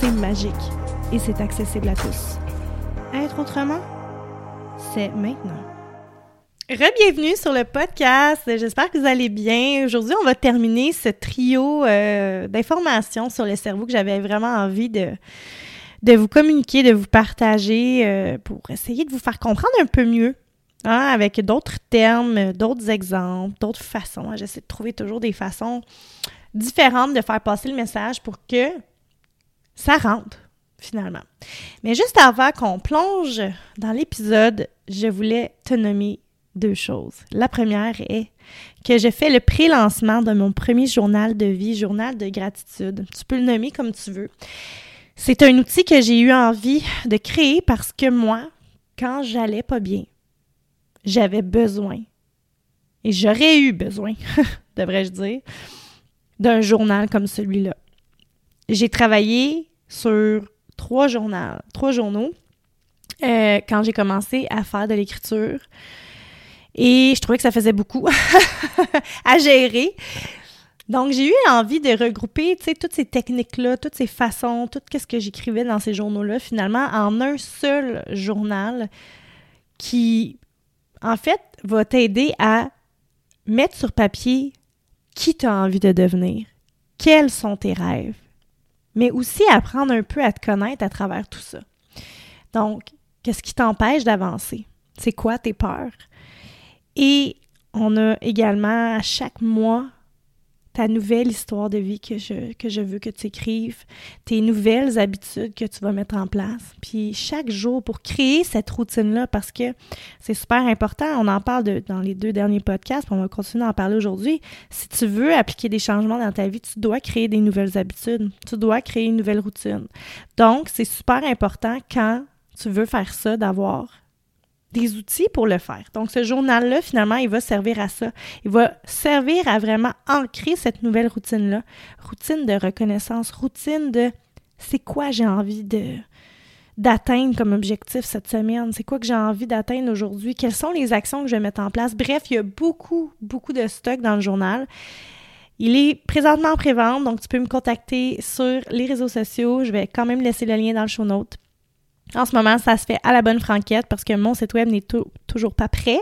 c'est magique et c'est accessible à tous. Être autrement, c'est maintenant. Re-bienvenue sur le podcast. J'espère que vous allez bien. Aujourd'hui, on va terminer ce trio euh, d'informations sur le cerveau que j'avais vraiment envie de, vous communiquer, de vous partager euh, pour essayer de vous faire comprendre un peu mieux. Hein, avec d'autres termes, d'autres exemples, d'autres façons. J'essaie de trouver toujours des façons différentes de faire passer le message pour que ça rentre finalement. Mais juste avant qu'on plonge dans l'épisode, je voulais te nommer deux choses. La première est que j'ai fait le pré-lancement de mon premier journal de vie, journal de gratitude. Tu peux le nommer comme tu veux. C'est un outil que j'ai eu envie de créer parce que moi, quand j'allais pas bien, j'avais besoin, et j'aurais eu besoin, devrais-je dire, d'un journal comme celui-là. J'ai travaillé sur trois journaux, trois journaux euh, quand j'ai commencé à faire de l'écriture. Et je trouvais que ça faisait beaucoup à gérer. Donc, j'ai eu envie de regrouper, toutes ces techniques-là, toutes ces façons, tout ce que j'écrivais dans ces journaux-là, finalement, en un seul journal qui, en fait, va t'aider à mettre sur papier qui tu as envie de devenir, quels sont tes rêves, mais aussi apprendre un peu à te connaître à travers tout ça. Donc, qu'est-ce qui t'empêche d'avancer? C'est quoi tes peurs? Et on a également à chaque mois ta nouvelle histoire de vie que je, veux que tu écrives, tes nouvelles habitudes que tu vas mettre en place. Puis chaque jour pour créer cette routine-là, parce que c'est super important, on en parle de, dans les deux derniers podcasts, on va continuer d'en parler aujourd'hui. Si tu veux appliquer des changements dans ta vie, tu dois créer des nouvelles habitudes, tu dois créer une nouvelle routine. Donc, c'est super important quand tu veux faire ça d'avoir des outils pour le faire. Donc, ce journal-là, finalement, il va servir à ça. Il va servir à vraiment ancrer cette nouvelle routine-là. Routine de reconnaissance, routine de c'est quoi j'ai envie de d'atteindre comme objectif cette semaine, c'est quoi que j'ai envie d'atteindre aujourd'hui, quelles sont les actions que je vais mettre en place? Bref, il y a beaucoup, beaucoup de stock dans le journal. Il est présentement en pré-vente, donc tu peux me contacter sur les réseaux sociaux. Je vais quand même laisser le lien dans le show note. En ce moment, ça se fait à la bonne franquette parce que mon site web n'est toujours pas prêt,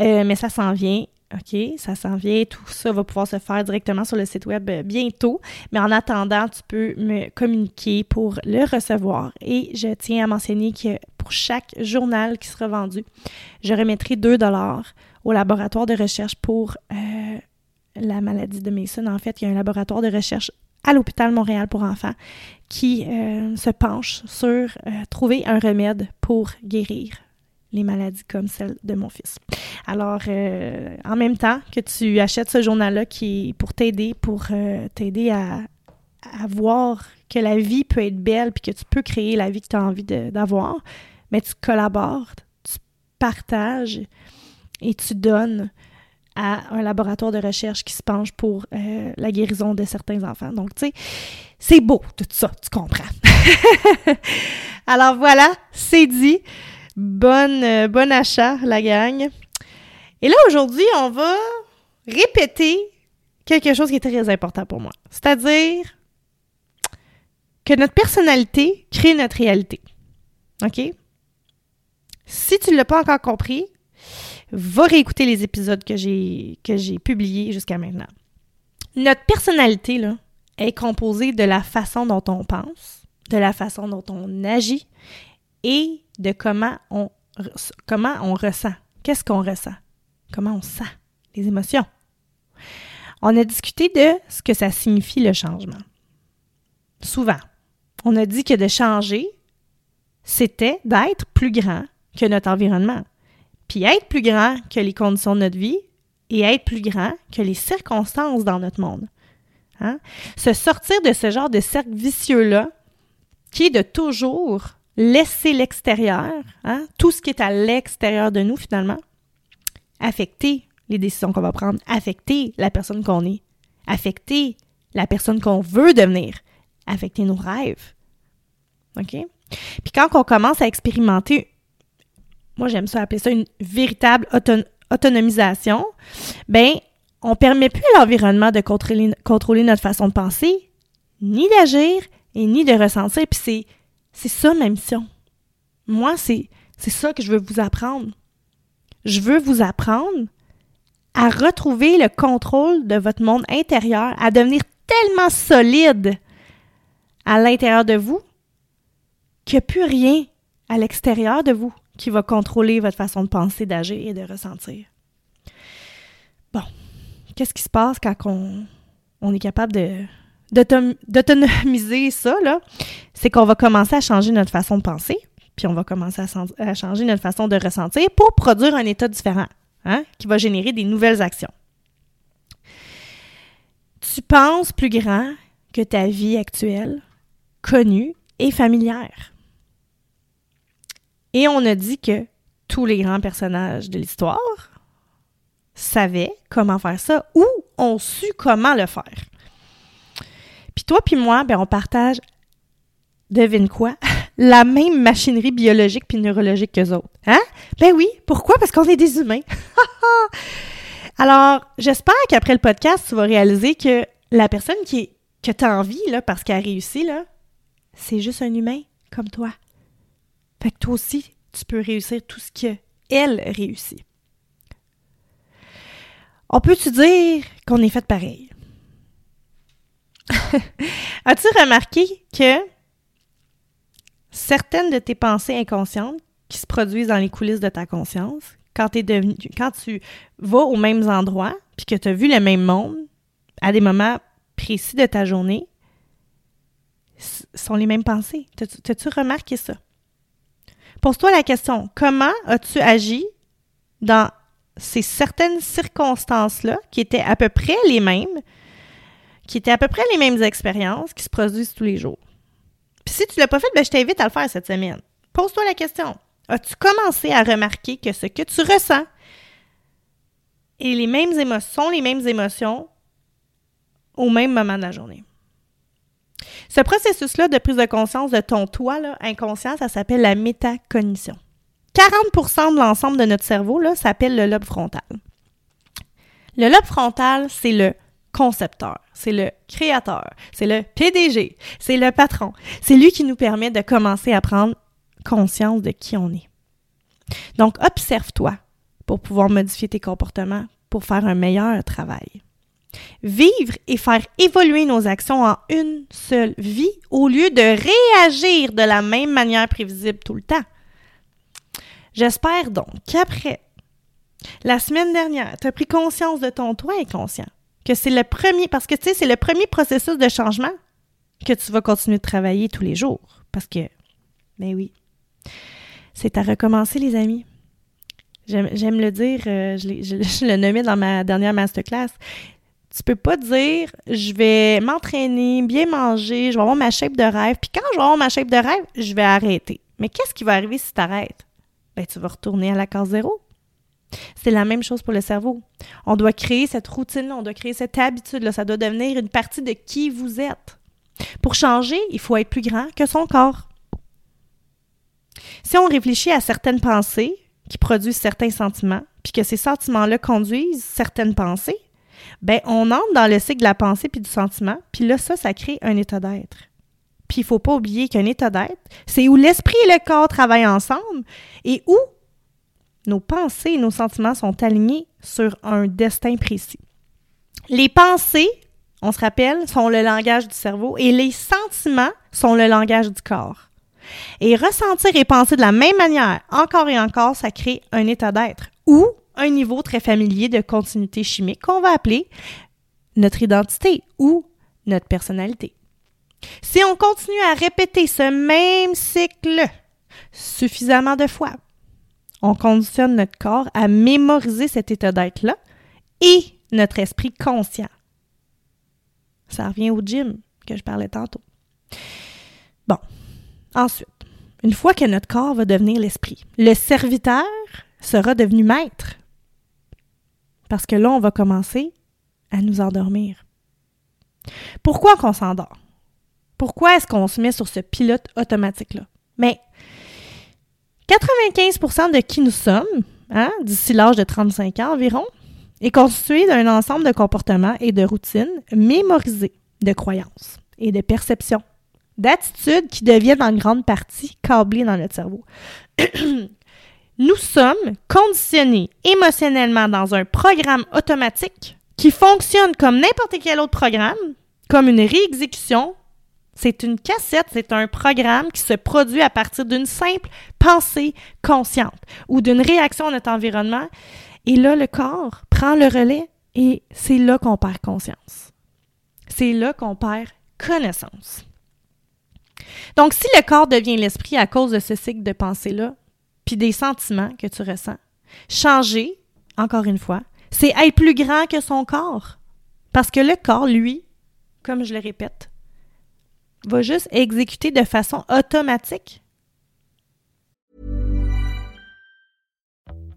euh, mais ça s'en vient. OK, ça s'en vient. Tout ça va pouvoir se faire directement sur le site web euh, bientôt. Mais en attendant, tu peux me communiquer pour le recevoir. Et je tiens à mentionner que pour chaque journal qui sera vendu, je remettrai 2 dollars au laboratoire de recherche pour euh, la maladie de Mason. En fait, il y a un laboratoire de recherche à l'hôpital Montréal pour enfants qui euh, se penche sur euh, trouver un remède pour guérir les maladies comme celle de mon fils. Alors, euh, en même temps que tu achètes ce journal-là qui est pour t'aider, pour t'aider à, à, voir que la vie peut être belle puis que tu peux créer la vie que tu as envie d'avoir, mais tu collabores, tu partages et tu donnes à un laboratoire de recherche qui se penche pour euh, la guérison de certains enfants. Donc, tu sais, c'est beau tout ça, tu comprends. Alors voilà, c'est dit. Bonne, euh, bon achat, la gang. Et là, aujourd'hui, on va répéter quelque chose qui est très important pour moi. C'est-à-dire que notre personnalité crée notre réalité. OK? Si tu ne l'as pas encore compris, va réécouter les épisodes que j'ai, publiés jusqu'à maintenant. Notre personnalité, là, est composée de la façon dont on pense, de la façon dont on agit et de comment on, comment on ressent. Qu'est-ce qu'on ressent? Comment on sent les émotions? On a discuté de ce que ça signifie le changement. Souvent, on a dit que de changer, c'était d'être plus grand que notre environnement être plus grand que les conditions de notre vie et être plus grand que les circonstances dans notre monde. Hein? Se sortir de ce genre de cercle vicieux-là, qui est de toujours laisser l'extérieur, hein? tout ce qui est à l'extérieur de nous finalement, affecter les décisions qu'on va prendre, affecter la personne qu'on est, affecter la personne qu'on veut devenir, affecter nos rêves. OK? Puis quand on commence à expérimenter moi j'aime ça appeler ça une véritable autonomisation, ben on permet plus à l'environnement de contrôler, contrôler, notre façon de penser, ni d'agir et ni de ressentir. Puis c'est, ça ma mission. Moi, c'est ça que je veux vous apprendre. Je veux vous apprendre à retrouver le contrôle de votre monde intérieur, à devenir tellement solide à l'intérieur de vous qu'il n'y a plus rien à l'extérieur de vous qui va contrôler votre façon de penser, d'agir et de ressentir. Bon, qu'est-ce qui se passe quand on, est capable d'autonomiser ça, là? C'est qu'on va commencer à changer notre façon de penser, puis on va commencer à, changer notre façon de ressentir pour produire un état différent, hein, qui va générer des nouvelles actions. Tu penses plus grand que ta vie actuelle, connue et familière. Et on a dit que tous les grands personnages de l'histoire savaient comment faire ça ou ont su comment le faire. Puis toi puis moi, ben on partage, devine quoi, la même machinerie biologique puis neurologique qu'eux autres. Hein? Ben oui, pourquoi? Parce qu'on est des humains. Alors, j'espère qu'après le podcast, tu vas réaliser que la personne qui que tu as envie, parce qu'elle a réussi, là, c'est juste un humain comme toi. Fait que toi aussi, tu peux réussir tout ce qu'elle réussit. On peut-tu dire qu'on est fait pareil? As-tu remarqué que certaines de tes pensées inconscientes qui se produisent dans les coulisses de ta conscience, quand, tu vas aux mêmes endroits, puis que tu as vu le même monde à des moments précis de ta journée, sont les mêmes pensées? T'as-tu remarqué ça? Pose-toi la question, comment as-tu agi dans ces certaines circonstances-là qui étaient à peu près les mêmes, qui étaient à peu près les mêmes expériences qui se produisent tous les jours? Puis si tu ne l'as pas fait, ben, je t'invite à le faire cette semaine. Pose-toi la question. As-tu commencé à remarquer que ce que tu ressens et les mêmes émotions sont les mêmes émotions au même moment de la journée? Ce processus-là de prise de conscience de ton toi inconscient, ça s'appelle la métacognition. 40% de l'ensemble de notre cerveau s'appelle le lobe frontal. Le lobe frontal, c'est le concepteur, c'est le créateur, c'est le PDG, c'est le patron. C'est lui qui nous permet de commencer à prendre conscience de qui on est. Donc, observe-toi pour pouvoir modifier tes comportements pour faire un meilleur travail. Vivre et faire évoluer nos actions en une seule vie au lieu de réagir de la même manière prévisible tout le temps. J'espère donc qu'après la semaine dernière, tu as pris conscience de ton toi inconscient, que c'est le premier, parce que tu sais, c'est le premier processus de changement que tu vas continuer de travailler tous les jours. Parce que, ben oui, c'est à recommencer, les amis. J'aime le dire, euh, je, je, le nommais dans ma dernière masterclass. Tu peux pas dire je vais m'entraîner, bien manger, je vais avoir ma shape de rêve, puis quand je vais avoir ma shape de rêve, je vais arrêter. Mais qu'est-ce qui va arriver si tu arrêtes? Ben, tu vas retourner à la case zéro. C'est la même chose pour le cerveau. On doit créer cette routine-là, on doit créer cette habitude-là. Ça doit devenir une partie de qui vous êtes. Pour changer, il faut être plus grand que son corps. Si on réfléchit à certaines pensées qui produisent certains sentiments, puis que ces sentiments-là conduisent certaines pensées, ben on entre dans le cycle de la pensée puis du sentiment, puis là ça ça crée un état d'être. Puis il faut pas oublier qu'un état d'être, c'est où l'esprit et le corps travaillent ensemble et où nos pensées et nos sentiments sont alignés sur un destin précis. Les pensées, on se rappelle, sont le langage du cerveau et les sentiments sont le langage du corps. Et ressentir et penser de la même manière, encore et encore, ça crée un état d'être ou un niveau très familier de continuité chimique qu'on va appeler notre identité ou notre personnalité. Si on continue à répéter ce même cycle suffisamment de fois, on conditionne notre corps à mémoriser cet état d'être-là et notre esprit conscient. Ça revient au gym que je parlais tantôt. Bon, ensuite, une fois que notre corps va devenir l'esprit, le serviteur sera devenu maître. Parce que là, on va commencer à nous endormir. Pourquoi qu'on s'endort? Pourquoi est-ce qu'on se met sur ce pilote automatique-là? Mais 95% de qui nous sommes, hein, d'ici l'âge de 35 ans environ, est constitué d'un ensemble de comportements et de routines mémorisées, de croyances et de perceptions, d'attitudes qui deviennent en grande partie câblées dans notre cerveau. Nous sommes conditionnés émotionnellement dans un programme automatique qui fonctionne comme n'importe quel autre programme, comme une réexécution c'est une cassette, c'est un programme qui se produit à partir d'une simple pensée consciente ou d'une réaction à notre environnement. Et là, le corps prend le relais et c'est là qu'on perd conscience. C'est là qu'on perd connaissance. Donc, si le corps devient l'esprit à cause de ce cycle de pensée-là, puis des sentiments que tu ressens, changer, encore une fois, c'est être plus grand que son corps. Parce que le corps, lui, comme je le répète, va juste exécuter de façon automatique.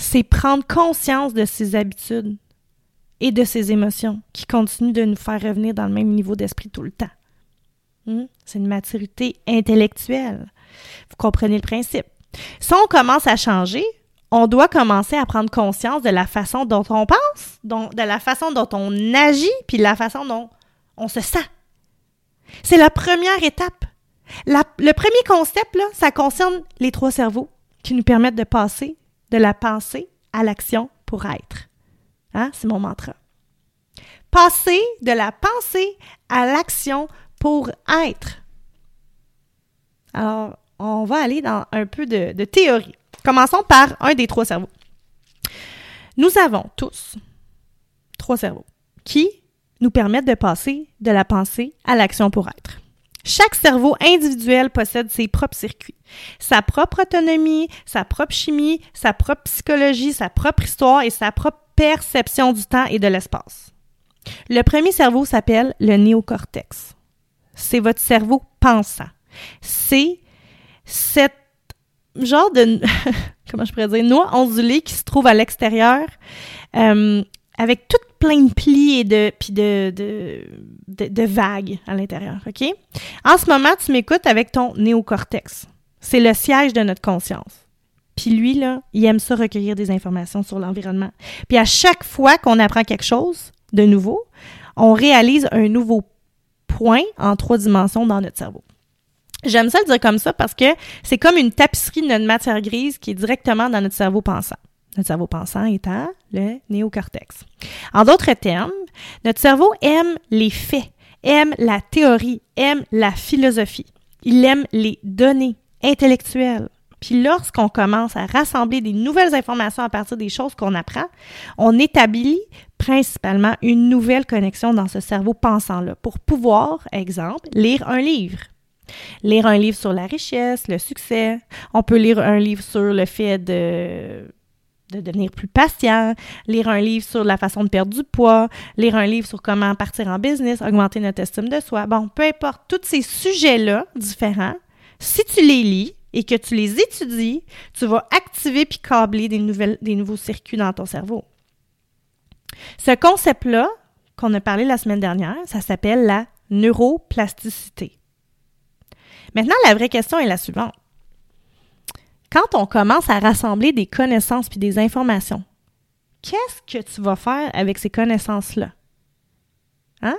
c'est prendre conscience de ses habitudes et de ses émotions qui continuent de nous faire revenir dans le même niveau d'esprit tout le temps. Hmm? C'est une maturité intellectuelle. Vous comprenez le principe. Si on commence à changer, on doit commencer à prendre conscience de la façon dont on pense, de la façon dont on agit, puis de la façon dont on se sent. C'est la première étape. le premier concept, là, ça concerne les trois cerveaux qui nous permettent de passer de la pensée à l'action pour être. Hein? C'est mon mantra. Passer de la pensée à l'action pour être. Alors, on va aller dans un peu de, de théorie. Commençons par un des trois cerveaux. Nous avons tous trois cerveaux qui nous permettent de passer de la pensée à l'action pour être. Chaque cerveau individuel possède ses propres circuits, sa propre autonomie, sa propre chimie, sa propre psychologie, sa propre histoire et sa propre perception du temps et de l'espace. Le premier cerveau s'appelle le néocortex. C'est votre cerveau pensant. C'est cette genre de, comment je pourrais dire, noix ondulée qui se trouve à l'extérieur, euh, avec toute plein de plis et de, puis vagues à l'intérieur? En ce moment, tu m'écoutes avec ton néocortex. C'est le siège de notre conscience. Puis lui, il aime ça recueillir des informations sur l'environnement. Puis à chaque fois qu'on apprend quelque chose de nouveau, on réalise un nouveau point en trois dimensions dans notre cerveau. J'aime ça le dire comme ça parce que c'est comme une tapisserie de notre matière grise qui est directement dans notre cerveau pensant. Notre cerveau pensant étant le néocortex. En d'autres termes, notre cerveau aime les faits, aime la théorie, aime la philosophie. Il aime les données intellectuelles. Puis lorsqu'on commence à rassembler des nouvelles informations à partir des choses qu'on apprend, on établit principalement une nouvelle connexion dans ce cerveau pensant-là pour pouvoir, exemple, lire un livre. Lire un livre sur la richesse, le succès. On peut lire un livre sur le fait de de devenir plus patient, lire un livre sur la façon de perdre du poids, lire un livre sur comment partir en business, augmenter notre estime de soi. Bon, peu importe, tous ces sujets-là différents, si tu les lis et que tu les étudies, tu vas activer puis câbler des, nouvelles, des nouveaux circuits dans ton cerveau. Ce concept-là, qu'on a parlé la semaine dernière, ça s'appelle la neuroplasticité. Maintenant, la vraie question est la suivante. Quand on commence à rassembler des connaissances puis des informations, qu'est-ce que tu vas faire avec ces connaissances-là? Hein?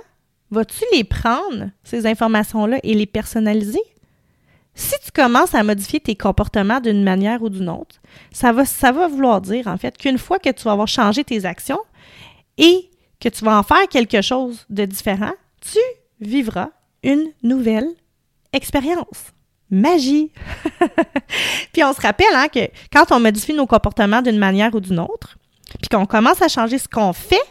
Vas-tu les prendre, ces informations-là, et les personnaliser? Si tu commences à modifier tes comportements d'une manière ou d'une autre, ça va, ça va vouloir dire, en fait, qu'une fois que tu vas avoir changé tes actions et que tu vas en faire quelque chose de différent, tu vivras une nouvelle expérience. Magie! puis on se rappelle hein, que quand on modifie nos comportements d'une manière ou d'une autre, puis qu'on commence à changer ce qu'on fait,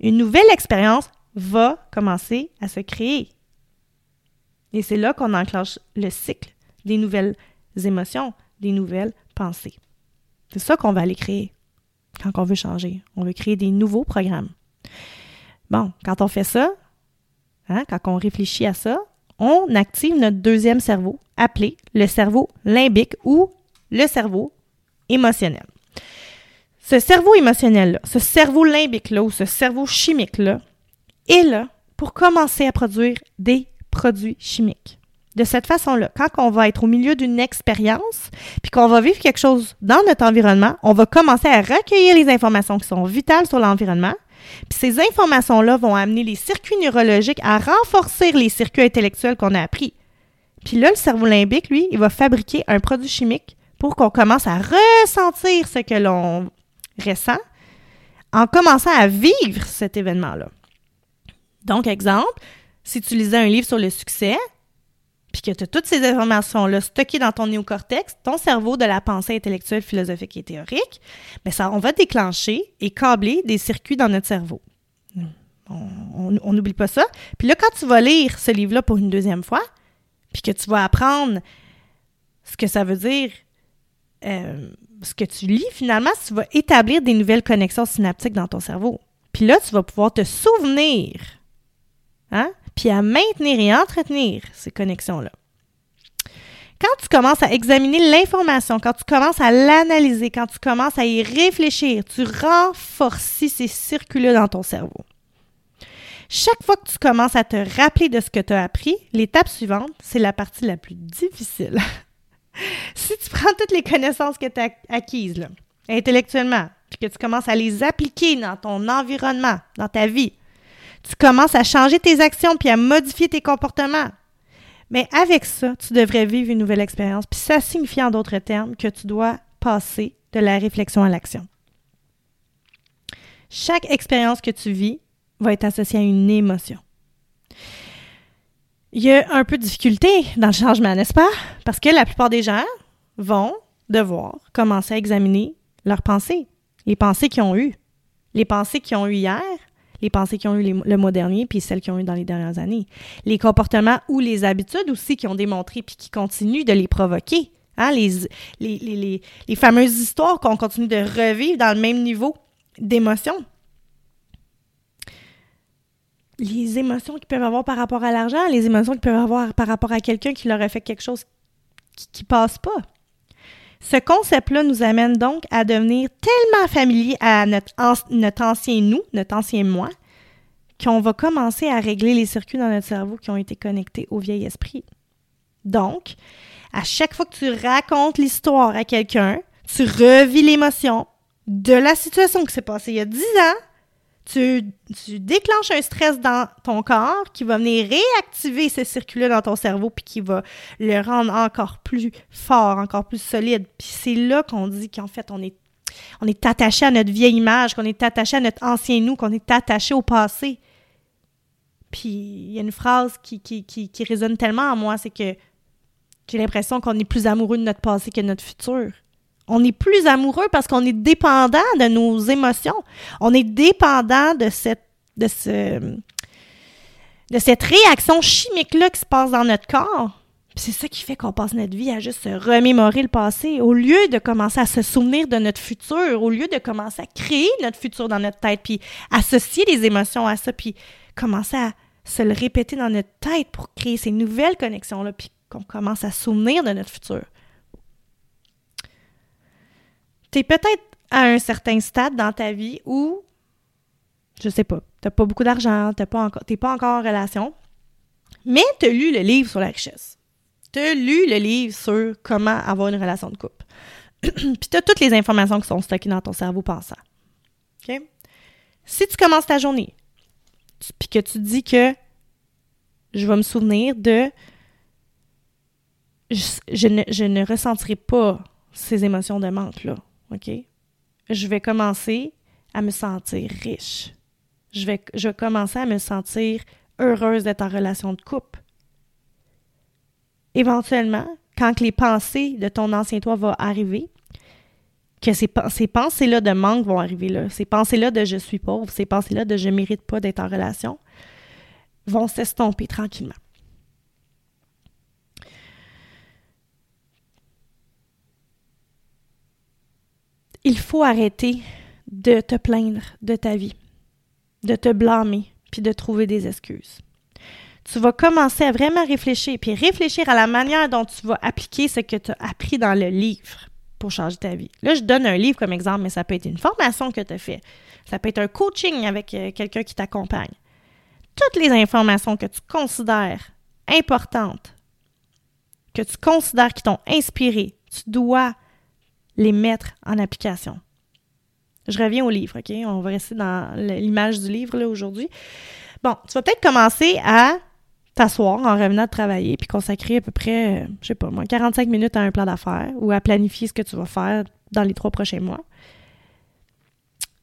une nouvelle expérience va commencer à se créer. Et c'est là qu'on enclenche le cycle des nouvelles émotions, des nouvelles pensées. C'est ça qu'on va aller créer quand on veut changer. On veut créer des nouveaux programmes. Bon, quand on fait ça, hein, quand on réfléchit à ça, on active notre deuxième cerveau, appelé le cerveau limbique ou le cerveau émotionnel. Ce cerveau émotionnel-là, ce cerveau limbique-là ou ce cerveau chimique-là est là pour commencer à produire des produits chimiques. De cette façon-là, quand on va être au milieu d'une expérience, puis qu'on va vivre quelque chose dans notre environnement, on va commencer à recueillir les informations qui sont vitales sur l'environnement, puis ces informations-là vont amener les circuits neurologiques à renforcer les circuits intellectuels qu'on a appris. Puis là, le cerveau limbique, lui, il va fabriquer un produit chimique pour qu'on commence à ressentir ce que l'on ressent en commençant à vivre cet événement-là. Donc, exemple, si tu lisais un livre sur le succès, puis que tu as toutes ces informations-là stockées dans ton néocortex, ton cerveau de la pensée intellectuelle, philosophique et théorique, bien ça, on va déclencher et câbler des circuits dans notre cerveau. On n'oublie pas ça. Puis là, quand tu vas lire ce livre-là pour une deuxième fois, puis que tu vas apprendre ce que ça veut dire, euh, ce que tu lis, finalement, tu vas établir des nouvelles connexions synaptiques dans ton cerveau. Puis là, tu vas pouvoir te souvenir hein? Puis à maintenir et entretenir ces connexions-là. Quand tu commences à examiner l'information, quand tu commences à l'analyser, quand tu commences à y réfléchir, tu renforces ces circuits dans ton cerveau. Chaque fois que tu commences à te rappeler de ce que tu as appris, l'étape suivante, c'est la partie la plus difficile. si tu prends toutes les connaissances que tu as acquises intellectuellement, puis que tu commences à les appliquer dans ton environnement, dans ta vie, tu commences à changer tes actions puis à modifier tes comportements. Mais avec ça, tu devrais vivre une nouvelle expérience. Puis ça signifie en d'autres termes que tu dois passer de la réflexion à l'action. Chaque expérience que tu vis va être associée à une émotion. Il y a un peu de difficulté dans le changement, n'est-ce pas? Parce que la plupart des gens vont devoir commencer à examiner leurs pensées, les pensées qu'ils ont eues. Les pensées qu'ils ont eues hier, les pensées qu'ils ont eues le mois dernier, puis celles qu'ils ont eues dans les dernières années. Les comportements ou les habitudes aussi qui ont démontré, puis qui continuent de les provoquer. Hein, les, les, fameuses histoires qu'on continue de revivre dans le même niveau d'émotion. Les émotions qu'ils peuvent avoir par rapport à l'argent, les émotions qu'ils peuvent avoir par rapport à quelqu'un qui leur a fait quelque chose qui, qui passe pas. Ce concept-là nous amène donc à devenir tellement familier à notre, ancien nous, notre ancien moi, qu'on va commencer à régler les circuits dans notre cerveau qui ont été connectés au vieil esprit. Donc, à chaque fois que tu racontes l'histoire à quelqu'un, tu revis l'émotion de la situation qui s'est passée il y a 10 ans, tu, déclenches un stress dans ton corps qui va venir réactiver ce circuit-là dans ton cerveau puis qui va le rendre encore plus fort, encore plus solide. Puis c'est là qu'on dit qu'en fait, on est, on est attaché à notre vieille image, qu'on est attaché à notre ancien nous, qu'on est attaché au passé. Puis il y a une phrase qui, qui, qui résonne tellement en moi, c'est que j'ai l'impression qu'on est plus amoureux de notre passé que de notre futur. On est plus amoureux parce qu'on est dépendant de nos émotions. On est dépendant de cette, réaction chimique-là qui se passe dans notre corps. C'est ça qui fait qu'on passe notre vie à juste se remémorer le passé, au lieu de commencer à se souvenir de notre futur, au lieu de commencer à créer notre futur dans notre tête, puis associer les émotions à ça, puis commencer à se le répéter dans notre tête pour créer ces nouvelles connexions-là, puis qu'on commence à souvenir de notre futur. Tu es peut-être à un certain stade dans ta vie où, je sais pas, tu n'as pas beaucoup d'argent, tu n'es pas, encore, pas encore en relation, mais tu as lu le livre sur la richesse. Tu as lu le livre sur comment avoir une relation de couple. Puis tu as toutes les informations qui sont stockées dans ton cerveau pensant. OK? Si tu commences ta journée, puis que tu dis que je vais me souvenir de je, ne, je ne ressentirai pas ces émotions de manque-là. OK? Je vais commencer à me sentir riche. Je vais, commencer à me sentir heureuse d'être en relation de couple. Éventuellement, quand les pensées de ton ancien toi vont arriver, que ces, ces pensées-là de manque vont arriver là, ces pensées-là de je suis pauvre, ces pensées-là de je mérite pas d'être en relation, vont s'estomper tranquillement. Il faut arrêter de te plaindre de ta vie, de te blâmer, puis de trouver des excuses. Tu vas commencer à vraiment réfléchir, puis réfléchir à la manière dont tu vas appliquer ce que tu as appris dans le livre pour changer ta vie. Là, je donne un livre comme exemple, mais ça peut être une formation que tu as fait. Ça peut être un coaching avec euh, quelqu'un qui t'accompagne. Toutes les informations que tu considères importantes, que tu considères qui t'ont inspiré, tu dois les mettre en application. Je reviens au livre, OK? On va rester dans l'image du livre aujourd'hui. Bon, tu vas peut-être commencer à t'asseoir en revenant de travailler puis consacrer à peu près, je sais pas moi, 45 minutes à un plan d'affaires ou à planifier ce que tu vas faire dans les trois prochains mois.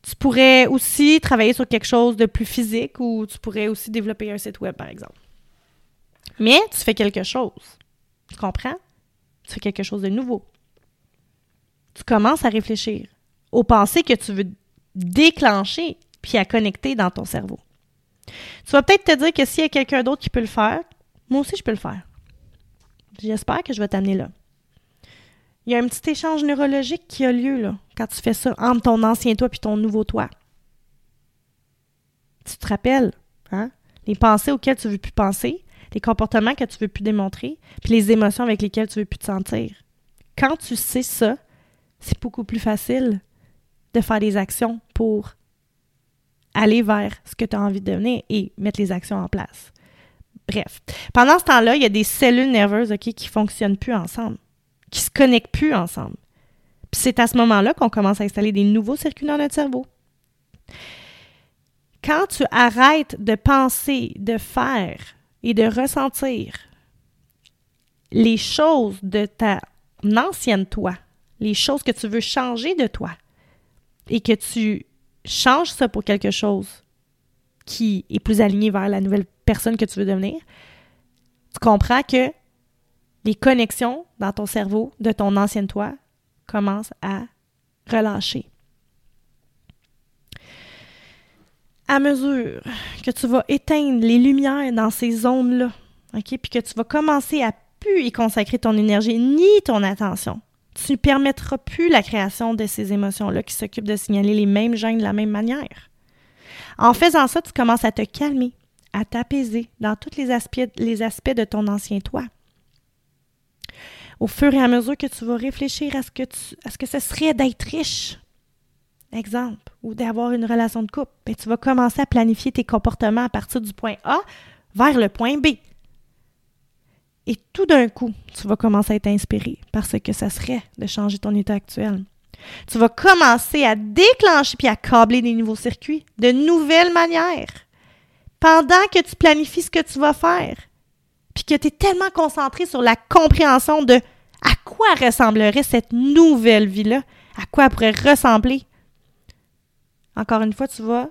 Tu pourrais aussi travailler sur quelque chose de plus physique ou tu pourrais aussi développer un site web, par exemple. Mais tu fais quelque chose. Tu comprends? Tu fais quelque chose de nouveau tu commences à réfléchir aux pensées que tu veux déclencher puis à connecter dans ton cerveau. Tu vas peut-être te dire que s'il y a quelqu'un d'autre qui peut le faire, moi aussi je peux le faire. J'espère que je vais t'amener là. Il y a un petit échange neurologique qui a lieu là, quand tu fais ça entre ton ancien toi puis ton nouveau toi. Tu te rappelles, hein? Les pensées auxquelles tu veux plus penser, les comportements que tu veux plus démontrer, puis les émotions avec lesquelles tu veux plus te sentir. Quand tu sais ça, c'est beaucoup plus facile de faire des actions pour aller vers ce que tu as envie de devenir et mettre les actions en place. Bref, pendant ce temps-là, il y a des cellules nerveuses qui ne fonctionnent plus ensemble, qui ne se connectent plus ensemble. Puis c'est à ce moment-là qu'on commence à installer des nouveaux circuits dans notre cerveau. Quand tu arrêtes de penser, de faire et de ressentir les choses de ta ancienne toi, les choses que tu veux changer de toi et que tu changes ça pour quelque chose qui est plus aligné vers la nouvelle personne que tu veux devenir, tu comprends que les connexions dans ton cerveau de ton ancienne toi commencent à relâcher. À mesure que tu vas éteindre les lumières dans ces zones-là, OK, puis que tu vas commencer à plus y consacrer ton énergie ni ton attention, tu ne permettras plus la création de ces émotions-là qui s'occupent de signaler les mêmes gènes de la même manière. En faisant ça, tu commences à te calmer, à t'apaiser dans tous les aspects, les aspects de ton ancien toi. Au fur et à mesure que tu vas réfléchir à ce que, tu, à ce, que ce serait d'être riche, exemple, ou d'avoir une relation de couple, ben, tu vas commencer à planifier tes comportements à partir du point A vers le point B. Et tout d'un coup, tu vas commencer à être inspiré par ce que ça serait de changer ton état actuel. Tu vas commencer à déclencher puis à câbler des nouveaux circuits de nouvelles manières. Pendant que tu planifies ce que tu vas faire, puis que tu es tellement concentré sur la compréhension de à quoi ressemblerait cette nouvelle vie-là, à quoi elle pourrait ressembler. Encore une fois, tu vas,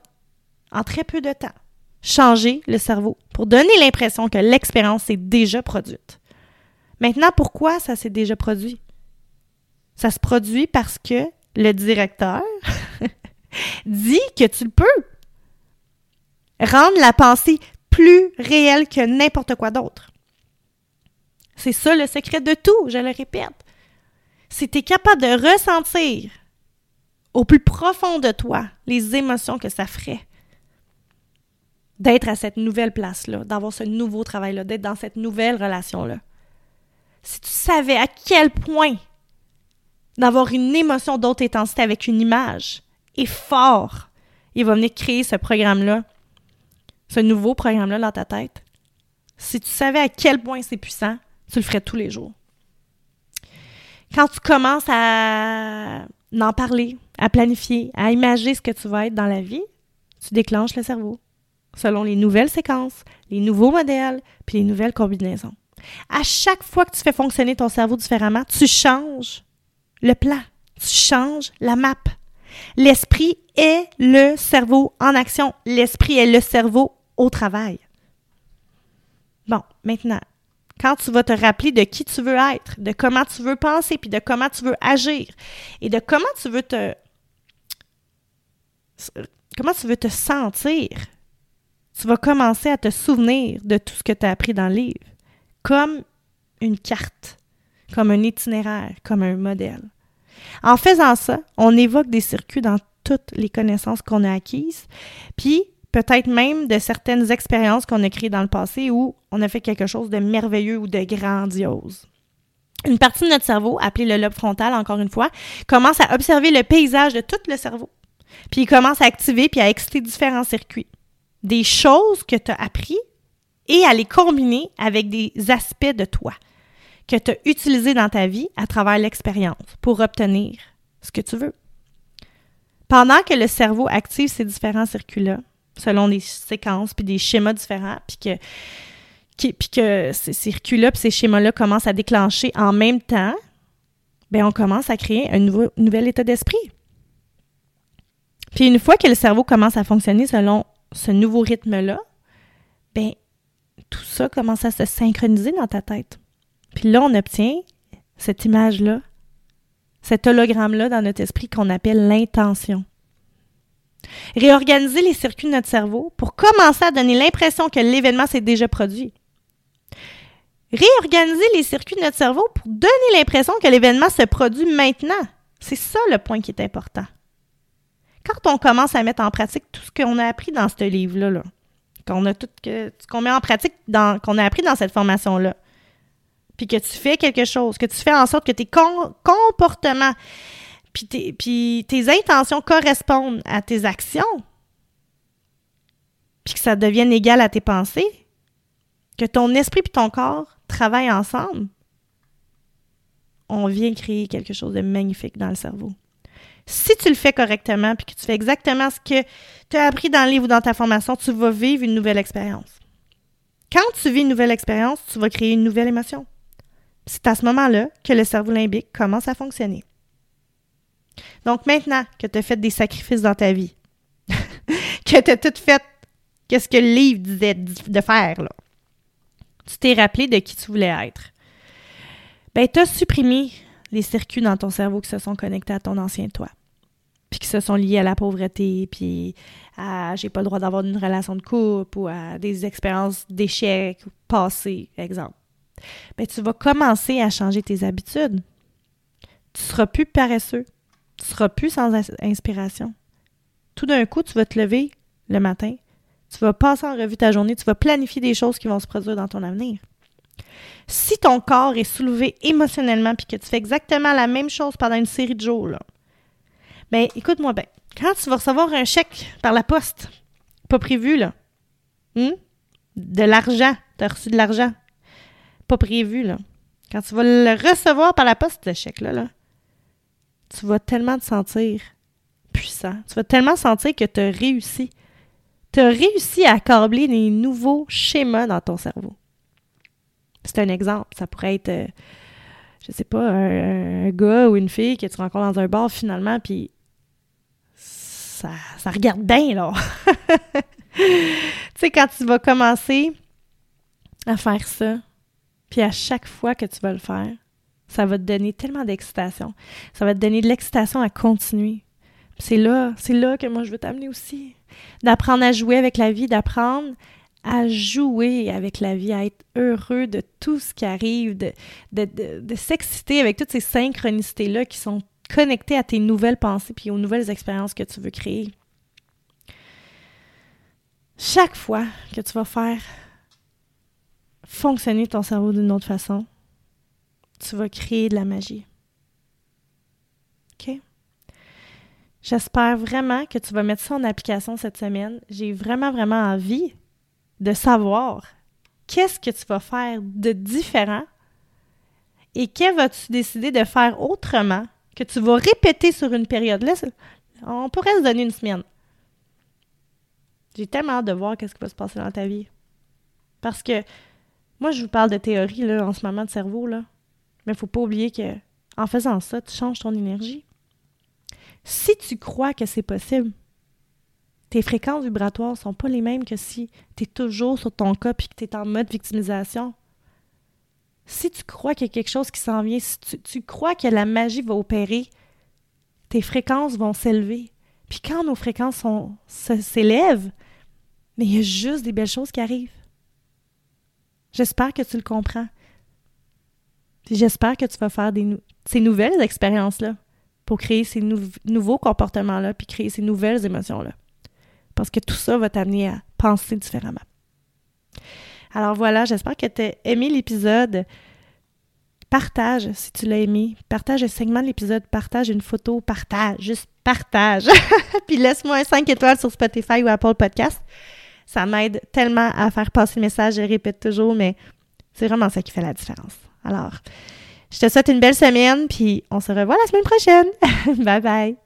en très peu de temps, changer le cerveau pour donner l'impression que l'expérience s'est déjà produite. Maintenant, pourquoi ça s'est déjà produit? Ça se produit parce que le directeur dit que tu le peux. Rendre la pensée plus réelle que n'importe quoi d'autre. C'est ça le secret de tout, je le répète. Si tu es capable de ressentir au plus profond de toi les émotions que ça ferait d'être à cette nouvelle place-là, d'avoir ce nouveau travail-là, d'être dans cette nouvelle relation-là. Si tu savais à quel point d'avoir une émotion d'autre intensité avec une image est fort, il va venir créer ce programme-là, ce nouveau programme-là dans ta tête. Si tu savais à quel point c'est puissant, tu le ferais tous les jours. Quand tu commences à en parler, à planifier, à imaginer ce que tu vas être dans la vie, tu déclenches le cerveau selon les nouvelles séquences, les nouveaux modèles, puis les nouvelles combinaisons. À chaque fois que tu fais fonctionner ton cerveau différemment, tu changes le plan, tu changes la map. L'esprit est le cerveau en action. L'esprit est le cerveau au travail. Bon, maintenant, quand tu vas te rappeler de qui tu veux être, de comment tu veux penser, puis de comment tu veux agir, et de comment tu veux te comment tu veux te sentir, tu vas commencer à te souvenir de tout ce que tu as appris dans le livre, comme une carte, comme un itinéraire, comme un modèle. En faisant ça, on évoque des circuits dans toutes les connaissances qu'on a acquises, puis peut-être même de certaines expériences qu'on a créées dans le passé où on a fait quelque chose de merveilleux ou de grandiose. Une partie de notre cerveau, appelée le lobe frontal, encore une fois, commence à observer le paysage de tout le cerveau. Puis il commence à activer puis à exciter différents circuits. Des choses que tu as appris et à les combiner avec des aspects de toi que tu as utilisés dans ta vie à travers l'expérience pour obtenir ce que tu veux. Pendant que le cerveau active ces différents circuits-là, selon des séquences puis des schémas différents, puis que, puis que ces circuits-là puis ces schémas-là commencent à déclencher en même temps, bien, on commence à créer un nouveau, nouvel état d'esprit. Puis une fois que le cerveau commence à fonctionner selon ce nouveau rythme-là, bien, tout ça commence à se synchroniser dans ta tête. Puis là, on obtient cette image-là, cet hologramme-là dans notre esprit qu'on appelle l'intention. Réorganiser les circuits de notre cerveau pour commencer à donner l'impression que l'événement s'est déjà produit. Réorganiser les circuits de notre cerveau pour donner l'impression que l'événement se produit maintenant. C'est ça le point qui est important. Quand on commence à mettre en pratique tout ce qu'on a appris dans ce livre-là, qu'on a tout que, qu'on met en pratique qu'on a appris dans cette formation-là, puis que tu fais quelque chose, que tu fais en sorte que tes comportements puis, tes intentions correspondent à tes actions, puis que ça devienne égal à tes pensées, que ton esprit et ton corps travaillent ensemble, on vient créer quelque chose de magnifique dans le cerveau. Si tu le fais correctement puis que tu fais exactement ce que tu as appris dans le livre ou dans ta formation, tu vas vivre une nouvelle expérience. Quand tu vis une nouvelle expérience, tu vas créer une nouvelle émotion. C'est à ce moment-là que le cerveau limbique commence à fonctionner. Donc maintenant que tu as fait des sacrifices dans ta vie, que tu as tout fait qu'est-ce que le livre disait de faire, là, tu t'es rappelé de qui tu voulais être. Ben, tu as supprimé les circuits dans ton cerveau qui se sont connectés à ton ancien toi, puis qui se sont liés à la pauvreté, puis à j'ai pas le droit d'avoir une relation de couple ou à des expériences d'échec passées, exemple. Ben, tu vas commencer à changer tes habitudes. Tu seras plus paresseux. Tu seras plus sans inspiration. Tout d'un coup, tu vas te lever le matin, tu vas passer en revue ta journée, tu vas planifier des choses qui vont se produire dans ton avenir. Si ton corps est soulevé émotionnellement puis que tu fais exactement la même chose pendant une série de jours, là, ben écoute-moi bien. Quand tu vas recevoir un chèque par la poste, pas prévu, là, hmm? de l'argent, tu as reçu de l'argent, pas prévu, là. Quand tu vas le recevoir par la poste, ce chèque-là, là, tu vas tellement te sentir puissant. Tu vas tellement sentir que tu as réussi. Tu as réussi à accabler des nouveaux schémas dans ton cerveau. C'est un exemple. Ça pourrait être, euh, je sais pas, un, gars ou une fille que tu rencontres dans un bar finalement, puis ça, ça regarde bien, là. tu sais, quand tu vas commencer à faire ça, puis à chaque fois que tu vas le faire, ça va te donner tellement d'excitation. Ça va te donner de l'excitation à continuer. C'est là, c'est là que moi je veux t'amener aussi. D'apprendre à jouer avec la vie, d'apprendre à jouer avec la vie, à être heureux de tout ce qui arrive, de, de, de, s'exciter avec toutes ces synchronicités-là qui sont connectées à tes nouvelles pensées puis aux nouvelles expériences que tu veux créer. Chaque fois que tu vas faire fonctionner ton cerveau d'une autre façon, tu vas créer de la magie. OK? J'espère vraiment que tu vas mettre ça en application cette semaine. J'ai vraiment, vraiment envie de savoir qu'est-ce que tu vas faire de différent et qu'est-ce vas-tu décider de faire autrement que tu vas répéter sur une période. Là, on pourrait se donner une semaine. J'ai tellement hâte de voir qu'est-ce qui va se passer dans ta vie. Parce que moi, je vous parle de théorie là, en ce moment de cerveau, là. mais il faut pas oublier que en faisant ça, tu changes ton énergie. Si tu crois que c'est possible, tes fréquences vibratoires ne sont pas les mêmes que si tu es toujours sur ton cas et que tu es en mode victimisation. Si tu crois qu'il y a quelque chose qui s'en vient, si tu, crois que la magie va opérer, tes fréquences vont s'élever. Puis quand nos fréquences s'élèvent, mais il y a juste des belles choses qui arrivent. J'espère que tu le comprends. J'espère que tu vas faire ces nouvelles expériences-là pour créer ces nouveaux comportements-là, puis créer ces nouvelles émotions-là parce que tout ça va t'amener à penser différemment. Alors voilà, j'espère que tu as aimé l'épisode. Partage si tu l'as aimé. Partage le segment de l'épisode. Partage une photo. Partage. Juste partage. Puis laisse-moi un 5 étoiles sur Spotify ou Apple Podcast. Ça m'aide tellement à faire passer le message. Je répète toujours, mais c'est vraiment ça qui fait la différence. Alors, je te souhaite une belle semaine. Puis on se revoit la semaine prochaine. bye bye.